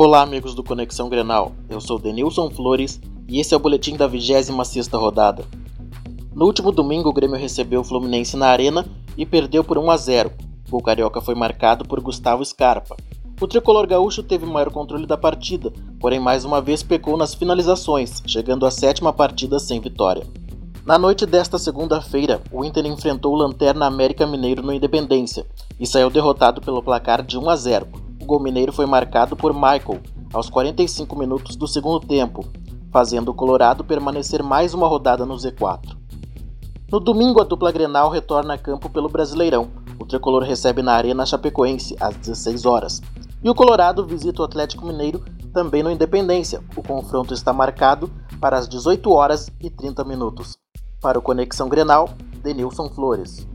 Olá, amigos do Conexão Grenal. Eu sou Denilson Flores e esse é o boletim da 26ª rodada. No último domingo, o Grêmio recebeu o Fluminense na Arena e perdeu por 1 a 0. O carioca foi marcado por Gustavo Scarpa. O tricolor gaúcho teve maior controle da partida, porém mais uma vez pecou nas finalizações, chegando à sétima partida sem vitória. Na noite desta segunda-feira, o Inter enfrentou o Lanterna América Mineiro no Independência e saiu derrotado pelo placar de 1 a 0 gol mineiro foi marcado por Michael aos 45 minutos do segundo tempo, fazendo o Colorado permanecer mais uma rodada no Z4. No domingo, a dupla Grenal retorna a campo pelo Brasileirão. O tricolor recebe na Arena Chapecoense às 16 horas. E o Colorado visita o Atlético Mineiro também no Independência. O confronto está marcado para as 18 horas e 30 minutos. Para o Conexão Grenal, Denilson Flores.